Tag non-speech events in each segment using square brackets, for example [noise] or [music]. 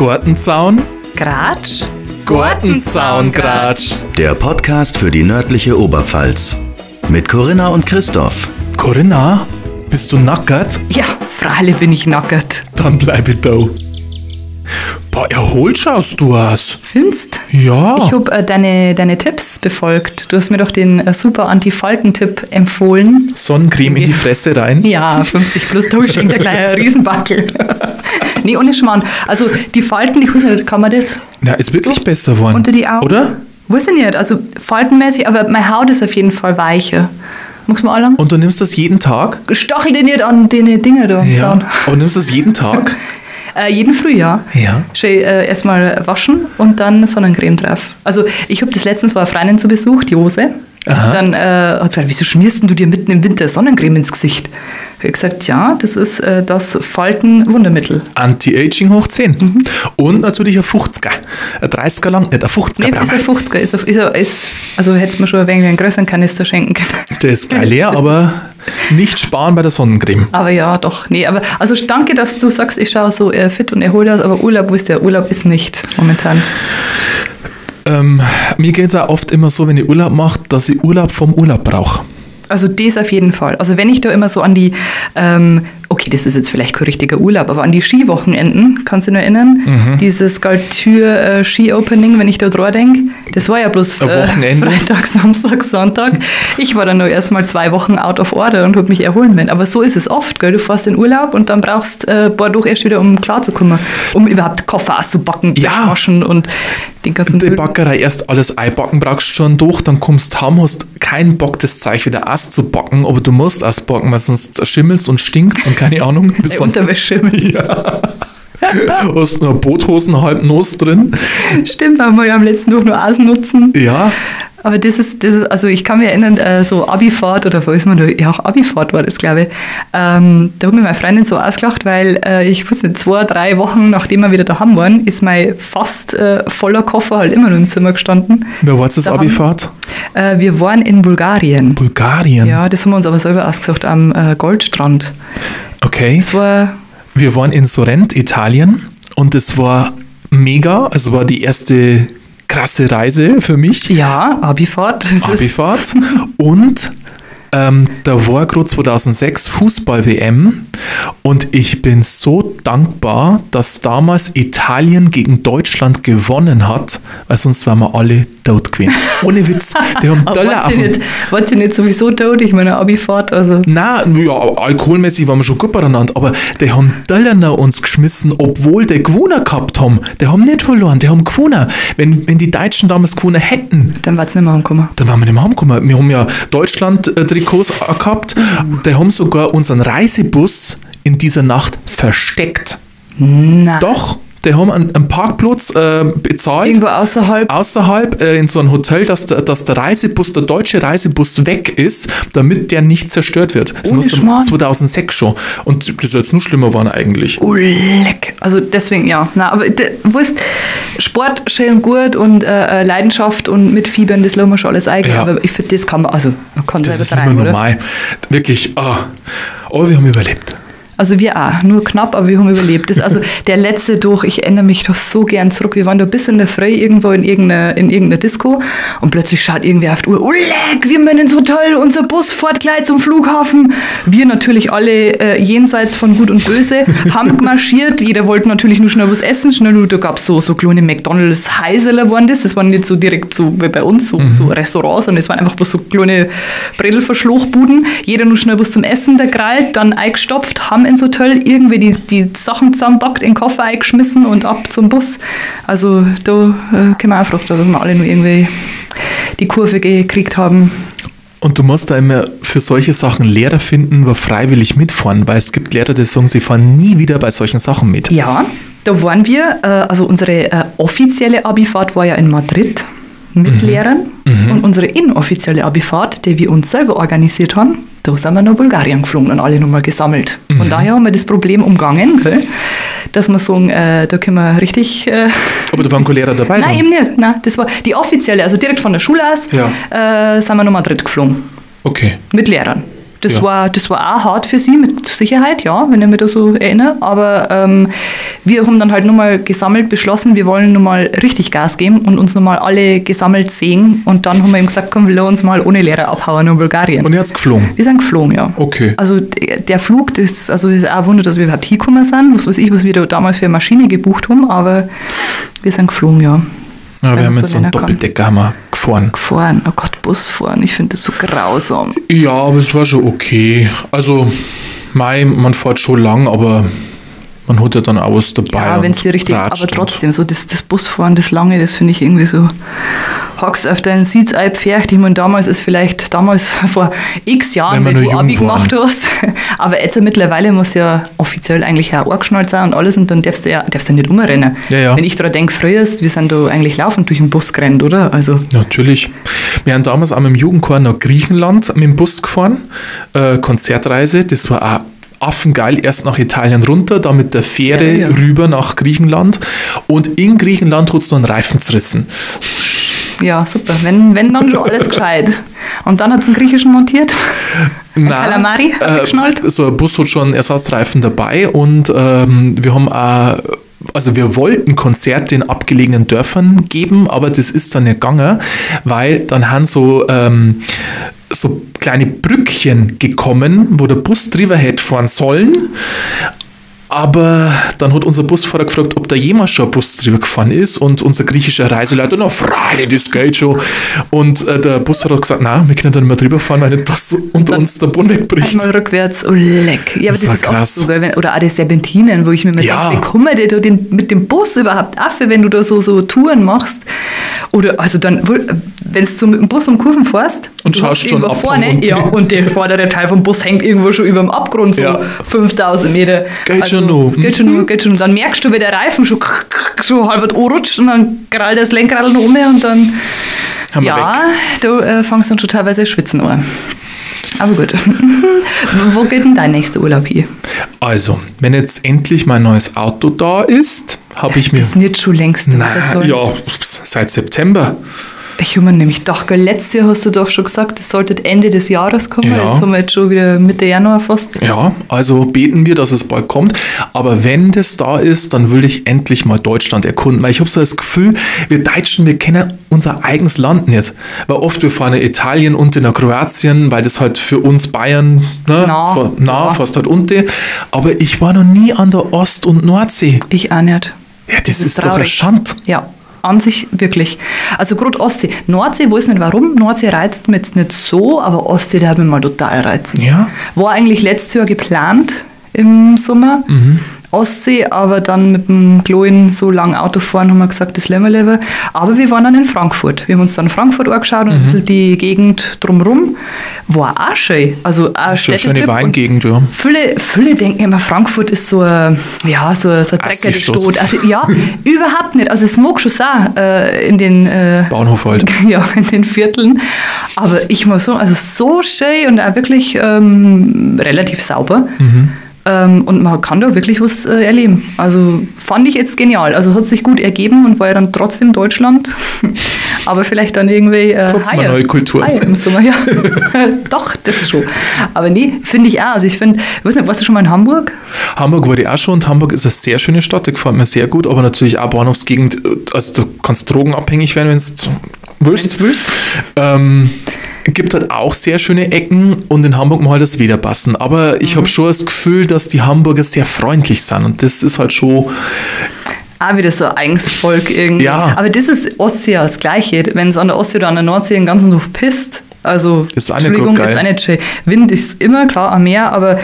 Gortenzaun, Gratsch? Gortenzaungratsch. Der Podcast für die nördliche Oberpfalz. Mit Corinna und Christoph. Corinna, bist du nackert? Ja, freilich bin ich nackert. Dann bleibe ich da. Boah, erholt schaust du aus. Findest? Ja. Ich habe äh, deine, deine Tipps befolgt. Du hast mir doch den äh, super Anti-Falten-Tipp empfohlen. Sonnencreme in die Fresse rein. Ja, 50 plus Durchschnitt, der kleine Riesenbackel. [laughs] nee, ohne Schmarrn. Also die Falten, nicht, kann man das Ja, ist wirklich besser geworden. unter die Augen? Oder? Weiß ich nicht, also faltenmäßig, aber meine Haut ist auf jeden Fall weicher. Magst du mal anlangen? Und du nimmst das jeden Tag? Stachel dir nicht an den Dinger da. Ja. Aber nimmst du das jeden Tag? [laughs] Äh, jeden Frühjahr. Ja. Schön äh, erstmal waschen und dann Sonnencreme drauf. Also ich habe das letztens war eine Freundin zu Besuch, die Hose. Aha. Dann äh, hat sie gesagt, wieso schmierst du dir mitten im Winter Sonnencreme ins Gesicht? Ich habe gesagt, ja, das ist äh, das Faltenwundermittel. Anti-Aging hoch 10. Und natürlich ein 50er. Ein 30er lang, nicht ein 50er. Nee, ist ein 50er. Ist, ein- ist, ein- ist, also hätte mir schon ein wenig einen größeren Kanister schenken können. Der ist geil leer, aber [laughs] nicht sparen bei der Sonnencreme. Aber ja, doch. Nee, aber also danke, dass du sagst, ich schaue so äh, fit und erholt aus, aber Urlaub, wisst ihr, Urlaub ist nicht momentan. Ähm, mir geht es auch oft immer so, wenn ich Urlaub mache, dass ich Urlaub vom Urlaub brauche. Also das auf jeden Fall. Also wenn ich da immer so an die, ähm, okay, das ist jetzt vielleicht kein richtiger Urlaub, aber an die Skiwochenenden, kannst du dich noch erinnern? Mhm. Dieses Galtür äh, wenn ich da dran denke, das war ja bloß Wochenende. Freitag, Samstag, Sonntag. Ich war dann noch erstmal zwei Wochen out of order und habe mich erholen müssen. Aber so ist es oft, gell? Du fährst in Urlaub und dann brauchst du äh, Bordeaux erst wieder, um klarzukommen, um überhaupt Koffer auszubacken, Ja. waschen und den ganzen Die Müll. Backerei erst alles einbacken brauchst du schon durch, dann kommst du heim, hast keinen Bock, das Zeug wieder auszubacken, aber du musst ausbacken, weil sonst schimmelst und stinkt und keine Ahnung. [laughs] Ey, Unterwäsche. hast nur Boothosen halb nass drin. Stimmt, weil wir ja am letzten Tag nur ausnutzen. Ja, Aber das ist, das ist, also ich kann mich erinnern, äh, so Abifahrt oder wo ist man da? Ja, auch Abifahrt war das, glaube ich. Ähm, da hat mir meine Freundin so ausgelacht, weil äh, ich wusste, zwei, drei Wochen nachdem wir wieder daheim waren, ist mein fast äh, voller Koffer halt immer noch im Zimmer gestanden. wer war das Da haben- Abifahrt? Äh, wir waren in Bulgarien. Bulgarien. Ja, das haben wir uns aber selber ausgesucht am äh, Goldstrand. Okay. Das war, Wir waren in Sorrent, Italien und es war mega. Also war die erste krasse Reise für mich. ja, Abifahrt. Abifahrt. Und ähm, da war gerade 2006 Fußball-WM und ich bin so dankbar, dass damals Italien gegen Deutschland gewonnen hat, weil sonst waren wir alle tot gewesen. Ohne Witz. Die haben [laughs] Dollar auf sie, dem nicht, wart sie nicht sowieso tot? Ich meine, Abifahrt, also. na, ja, alkoholmäßig waren wir schon gut beieinander, aber die haben Dollar nach uns geschmissen, obwohl die gewonnen gehabt haben. Die haben nicht verloren, die haben gewonnen. Wenn, wenn die Deutschen damals gewonnen hätten, Dann war es nicht mehr angekommen. dann waren wir nicht mehr heimgekommen. Wir haben ja Deutschland-Trikots gehabt, die haben sogar unseren Reisebus in dieser Nacht versteckt. Nein. Doch, die haben einen, einen Parkplatz äh, bezahlt. Irgendwo außerhalb. Außerhalb äh, in so einem Hotel, dass der, dass der Reisebus, der deutsche Reisebus weg ist, damit der nicht zerstört wird. Das muss dann Schmarrn. 2006 schon. Und das ist jetzt nur schlimmer waren eigentlich. Oh, leck. Also deswegen, ja. Na, aber weißt, Sport schön gut und äh, äh, Leidenschaft und mitfiebern, das lassen wir schon alles eigen. Ja. Aber ich finde, das kann man, also man kann Das selber ist nicht mehr treiben, oder? normal. Wirklich, ah. aber wir haben überlebt. Also wir auch, nur knapp, aber wir haben überlebt. Das, also [laughs] der letzte durch, ich erinnere mich doch so gern zurück. Wir waren da bis in der Früh irgendwo in irgendeiner, in irgendeiner Disco und plötzlich schaut irgendwer auf die Uhr, oh leck, wir müssen ins Hotel, unser Bus fährt gleich zum Flughafen. Wir natürlich alle äh, jenseits von Gut und Böse, [laughs] haben marschiert. Jeder wollte natürlich nur schnell was essen. Schnell, da gab es so, so kleine McDonalds Heiseler waren das. Das waren nicht so direkt so wie bei uns, so, so Restaurants, sondern es waren einfach bloß so kleine Brillenverschluchbuden. Jeder nur schnell was zum Essen, der krallt, dann eingestopft, haben ins Hotel irgendwie die, die Sachen zusammenpackt, in den Koffer eingeschmissen und ab zum Bus. Also da äh, können wir auch froh dass wir alle nur irgendwie die Kurve gekriegt haben. Und du musst da immer für solche Sachen Lehrer finden, die freiwillig mitfahren, weil es gibt Lehrer, die sagen, sie fahren nie wieder bei solchen Sachen mit. Ja, da waren wir, äh, also unsere äh, offizielle Abifahrt war ja in Madrid mit Lehrern und unsere inoffizielle Abifahrt, die wir uns selber organisiert haben, da sind wir nach Bulgarien geflogen und alle nochmal gesammelt. Von daher haben wir das Problem umgangen, gell? dass wir sagen, äh, da können wir richtig... Äh, Aber da waren keine Lehrer dabei. [laughs] Nein, dann. eben nicht. Nein, das war die offizielle, also direkt von der Schule aus, Ja. äh, sind wir nach Madrid geflogen. Okay. Mit Lehrern. Das, Ja. war, das war auch hart für sie, mit Sicherheit, ja, wenn ich mich da so erinnere. Aber ähm, wir haben dann halt nochmal gesammelt beschlossen, wir wollen nochmal richtig Gas geben und uns nochmal alle gesammelt sehen. Und dann haben wir ihm gesagt, komm, wir lassen uns mal ohne Lehrer abhauen in Bulgarien. Und er hat's geflogen. wir sind geflogen, ja. Okay. Also der, der Flug, das, also das ist auch ein Wunder, dass wir überhaupt hingekommen sind. Was weiß ich, was wir da damals für eine Maschine gebucht haben, aber wir sind geflogen, ja. Ja, wir haben jetzt so einen. Doppeldecker haben wir gefahren. Gefahren, oh Gott, Bus fahren, ich finde das so grausam. Ja, aber es war schon okay. Also, Mai, man fährt schon lang, aber man hat ja dann auch was dabei. Ja, wenn es dir richtig, aber trotzdem, so das, das Busfahren, das Lange, das finde ich irgendwie so, hockst auf deinen Sitz einpfercht. Ich meine, damals ist vielleicht, damals [laughs] vor x Jahren, Wenn du Abi jung waren. gemacht hast, [laughs] aber jetzt mittlerweile muss ja offiziell eigentlich auch angeschnallt sein und alles und dann darfst du ja, darfst du nicht umrennen. Ja, ja. Wenn ich daran denke, früher, wir sind da eigentlich laufend durch den Bus gerannt, oder? Also, Natürlich. Wir haben damals auch mit dem Jugendchor nach Griechenland mit dem Bus gefahren. Äh, Konzertreise, das war auch affengeil. Erst nach Italien runter, dann mit der Fähre Ja, ja. rüber nach Griechenland. Und in Griechenland hat es noch einen Reifen zerrissen. Ja, super. Wenn, wenn dann schon alles gescheit. Und dann hat es einen griechischen montiert. Nein, Kalamari geschnallt? Äh, so ein Bus hat schon Ersatzreifen dabei und ähm, wir haben auch, also wir wollten Konzerte in abgelegenen Dörfern geben, aber das ist dann nicht gegangen, weil dann haben so ähm, so kleine Brückchen gekommen, wo der Bus drüber hätte fahren sollen. Aber dann hat unser Busfahrer gefragt, ob da jemals schon ein Bus drüber gefahren ist und unser griechischer Reiseleiter, na freilich, das geht schon. Und äh, der Busfahrer hat gesagt, nein, wir können da nicht mehr drüber fahren, weil nicht das unter uns der Boden wegbricht. Einmal rückwärts, oh leck. Ja, aber Das ist krass. oft so, wenn, oder auch die Serpentinen, wo ich mir immer Ja. denke, wie kommen die da den, mit dem Bus überhaupt auf, wenn du da so, so Touren machst? Oder also dann, wenn du mit dem Bus um Kurven fährst Und schaust schon ab vorne, und- ja, [laughs] und der vordere Teil vom Bus hängt irgendwo schon über dem Abgrund, so Ja. 5000 Meter. Geht schon noch. Geht schon noch, geht schon. Dann merkst du, wie der Reifen schon, schon halb anrutscht und dann gerade das Lenkrad noch um und dann Haben ja, du äh, fängst dann schon teilweise schwitzen an. Aber gut. [laughs] Wo geht denn dein nächster Urlaub hier? Also, wenn jetzt endlich mein neues Auto da ist, habe ich mir. Das ist nicht schon längst. soll. ja, seit September. Ich habe mir nämlich gedacht, letztes Jahr hast du doch schon gesagt, es sollte Ende des Jahres kommen. Ja. Jetzt haben wir jetzt schon wieder Mitte Januar fast. Ja, also beten wir, dass es bald kommt. Aber wenn das da ist, dann will ich endlich mal Deutschland erkunden. Weil ich habe so das Gefühl, wir Deutschen, wir kennen unser eigenes Land nicht. Weil oft wir fahren in Italien und in Kroatien, weil das halt für uns Bayern ne, Na, fa- nah ja. fast halt unten. Aber ich war noch nie an der Ost- und Nordsee. Ich auch nicht. Ja, das, Das ist ist, doch traurig. Schand. Ja, an sich wirklich. Also gerade Ostsee. Nordsee, weiß nicht warum. Nordsee reizt mich jetzt nicht so, aber Ostsee, der hat mich mal total reizen. Ja. War eigentlich letztes Jahr geplant im Sommer. Ostsee, aber dann mit dem Chloen so lang Auto fahren, haben wir gesagt, das lassen wir lieber. Aber wir waren dann in Frankfurt. Wir haben uns dann Frankfurt angeschaut und ein bisschen die Gegend drumherum. War auch schön. Also auch So eine schöne Weingegend, ja. Viele, viele denken immer, Frankfurt ist so ein, ja, so, so ein Assi-Stadt. Stadt. Also ja, [laughs] überhaupt nicht. Also es mag schon sein äh, in den äh, Bahnhof halt. [laughs] ja, in den Vierteln. Aber ich muss so, also so schön und auch wirklich ähm, relativ sauber. Ähm, und man kann da wirklich was äh, erleben. Also fand ich jetzt genial. Also hat sich gut ergeben und war ja dann trotzdem Deutschland. [laughs] Aber vielleicht dann irgendwie äh, Trotzdem eine neue Kultur. im Sommer, ja. [laughs] [laughs] Doch, das schon. Aber nee, finde ich auch. Also ich finde, ich weiß nicht, warst du schon mal in Hamburg? Hamburg war ich auch schon und Hamburg ist eine sehr schöne Stadt, die gefällt mir sehr gut, aber natürlich auch Bahnhofsgegend, also du kannst drogenabhängig werden, wenn du willst. willst. Ähm, gibt halt auch sehr schöne Ecken und in Hamburg mal das wieder passen. Aber Mhm. ich habe schon das Gefühl, dass die Hamburger sehr freundlich sind und das ist halt schon, Auch wieder so ein eigenes Volk irgendwie. Ja. Aber das ist Ostsee ja das Gleiche. Wenn es an der Ostsee oder an der Nordsee den ganzen Tag pisst, also Ist Entschuldigung, ist nicht schön. Wind ist immer klar am Meer, aber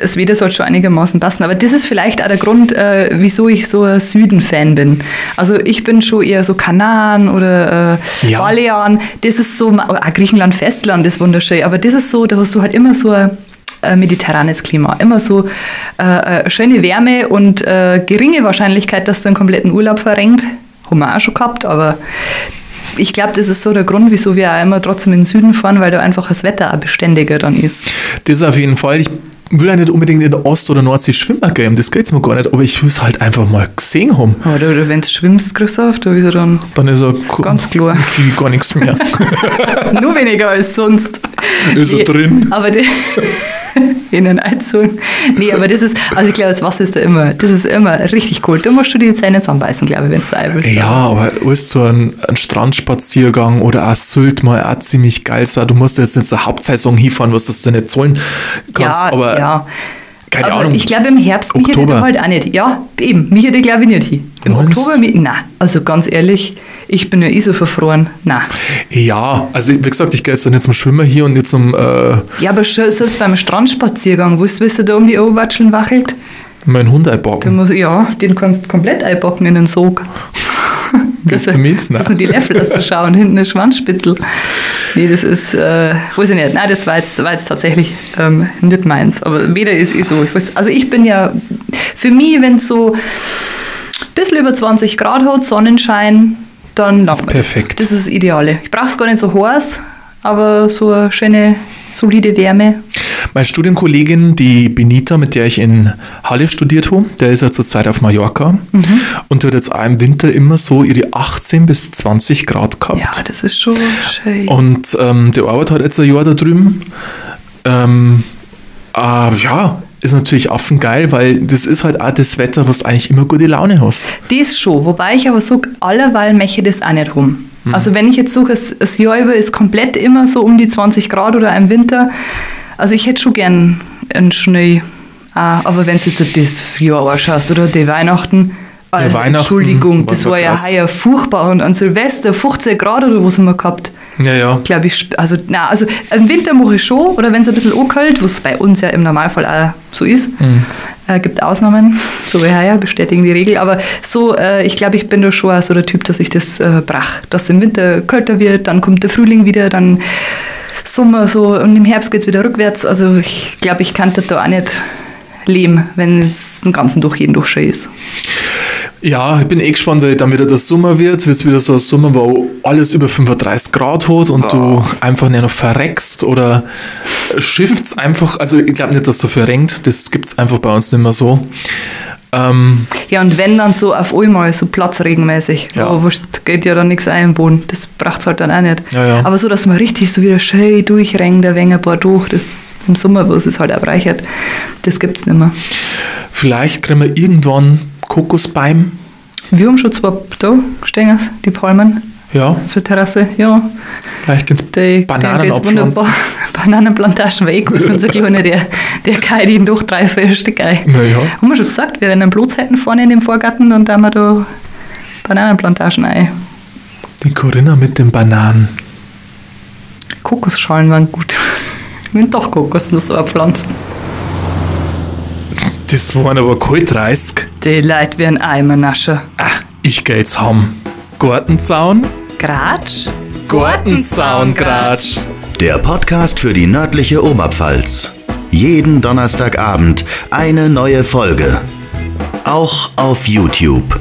das Wetter sollte schon einigermaßen passen. Aber das ist vielleicht auch der Grund, äh, wieso ich so ein Süden-Fan bin. Also ich bin schon eher so Kanaren oder äh, Ja. Balearen. Das ist so, auch Griechenland, Festland ist wunderschön. Aber das ist so, da hast du halt immer so ein äh, mediterranes Klima. Immer so äh, äh, schöne Wärme und äh, geringe Wahrscheinlichkeit, dass du einen kompletten Urlaub verrenkt. Haben wir auch schon gehabt, aber ich glaube, das ist so der Grund, wieso wir auch immer trotzdem in den Süden fahren, weil da einfach das Wetter auch beständiger dann ist. das auf jeden Fall. Ich will ja nicht unbedingt in der Ost- oder Nordsee schwimmen gehen, das geht's mir gar nicht, aber ich will es halt einfach mal gesehen haben. Oder, oder wenn du schwimmst, Christoph, da ist er dann Dann ist er Ganz klar. [laughs] viel gar nichts mehr. [laughs] nur weniger als sonst. Ist er Nee, drin? Aber die, [laughs] innen einzogen. Nee, aber das ist, also ich glaube, das Wasser ist da immer, das ist immer richtig cool. Da musst du die Zähne zusammenbeißen, glaube ich, wenn du da willst. Ja, aber ist so ein, ein Strandspaziergang oder auch Sylt mal auch ziemlich geil sein. Du musst jetzt nicht zur Hauptsaison hinfahren, was das du nicht zahlen kannst, ja, aber ja. Keine aber Ahnung. ich glaube, im Herbst mich hätte ich halt auch nicht. Ja, eben, mich hätte ich glaube ich nicht hin. Im Meinst? Oktober, nein, also ganz ehrlich, ich bin ja eh so verfroren. Nein. Ja, also wie gesagt, ich gehe jetzt nicht zum Schwimmen hier und nicht zum äh, Ja, aber schon selbst beim Strandspaziergang, wo du, wie du da um die Oberwatscheln wachelt, meinen Hund einpacken. muss, ja, den kannst du komplett einpacken in den Sog. Dass du mit? Nein. Dass nur die Löffel aus schauen, hinten eine Schwanzspitzel. Nee, das ist, äh, weiß ich nicht. Nein, das war jetzt, war jetzt tatsächlich ähm, nicht meins. Aber weder ist eh so. Ich weiß, also ich bin ja, für mich, wenn es so ein bisschen über 20 Grad hat, Sonnenschein, dann Das ist perfekt. Das ist das Ideale. Ich brauche es gar nicht so heiß, aber so eine schöne, solide Wärme. Meine Studienkollegin, die Benita, mit der ich in Halle studiert habe, der ist ja zurzeit auf Mallorca Mhm. und die hat jetzt auch im Winter immer so ihre 18 bis 20 Grad gehabt. Ja, das ist schon schön. Und ähm, der arbeitet halt jetzt ein Jahr da drüben. Ähm, äh, ja, ist natürlich affengeil, weil das ist halt auch das Wetter, was du eigentlich immer gute Laune hast. Das schon, wobei ich aber sage, allerweil möchte das auch nicht rum. Mhm. Also wenn ich jetzt suche, das, das Jahr über ist komplett immer so um die 20 Grad oder im Winter. Also ich hätte schon gern einen Schnee. Ah, aber wenn du jetzt das Jahr anschaust oder die Weihnachten, also, Weihnachten Entschuldigung, das war ja heuer furchtbar und an Silvester 15 Grad oder was haben wir gehabt. Ja, ja. Glaube ich, also, na, also im Winter mache ich schon, oder wenn es ein bisschen ankalt, was bei uns ja im Normalfall auch so ist, äh, gibt Ausnahmen, [laughs] so wie heuer, bestätigen die Regel, aber so, äh, ich glaube, ich bin da schon so der Typ, dass ich das äh, brach, dass im Winter kälter wird, dann kommt der Frühling wieder, dann Sommer so und im Herbst geht es wieder rückwärts, also ich glaube, ich kann das da auch nicht leben, wenn es den ganzen durch jeden durch schön ist. Ja, ich bin eh gespannt, weil dann wieder der Sommer wird. Wird es wieder so ein Sommer, wo alles über 35 Grad hat und du einfach nicht noch verreckst oder shifts einfach. Also ich glaube nicht, dass du verrenkt. Das gibt es einfach bei uns nicht mehr so. Ähm, Ja, und wenn dann so auf einmal so platzregenmäßig, Ja. ja. wurscht, geht ja dann nichts ein im Boden, das braucht es halt dann auch nicht. Ja, ja. Aber so, dass man richtig so wieder schön durchrennt, ein wenig ein paar durch, das im Sommer, wo es es halt erreichert, das gibt es nicht mehr. vielleicht kriegen wir irgendwann Kokosbeim. Wir haben schon zwei da stehen, die Palmen Ja, auf der Terrasse, ja. vielleicht gibt es Bananen. Bananenplantagen war eh gut, wenn so [laughs] kleine, der, der kann die noch drei, vier Stück ein. Naja. Haben wir schon gesagt, wir einen Platz hätten vorne in dem Vorgarten und da haben wir da Bananenplantagen ein. Die Corinna mit den Bananen. Kokosschalen waren gut. [laughs] Ich will doch so pflanzen. Das waren aber kalt 30. Die Leute werden Eimer naschen. Ah, ich geh jetzt heim. Gartenzaun? Gratsch? Gartenzaungratsch. Der Podcast für die nördliche Oberpfalz. Jeden Donnerstagabend eine neue Folge. Auch auf YouTube.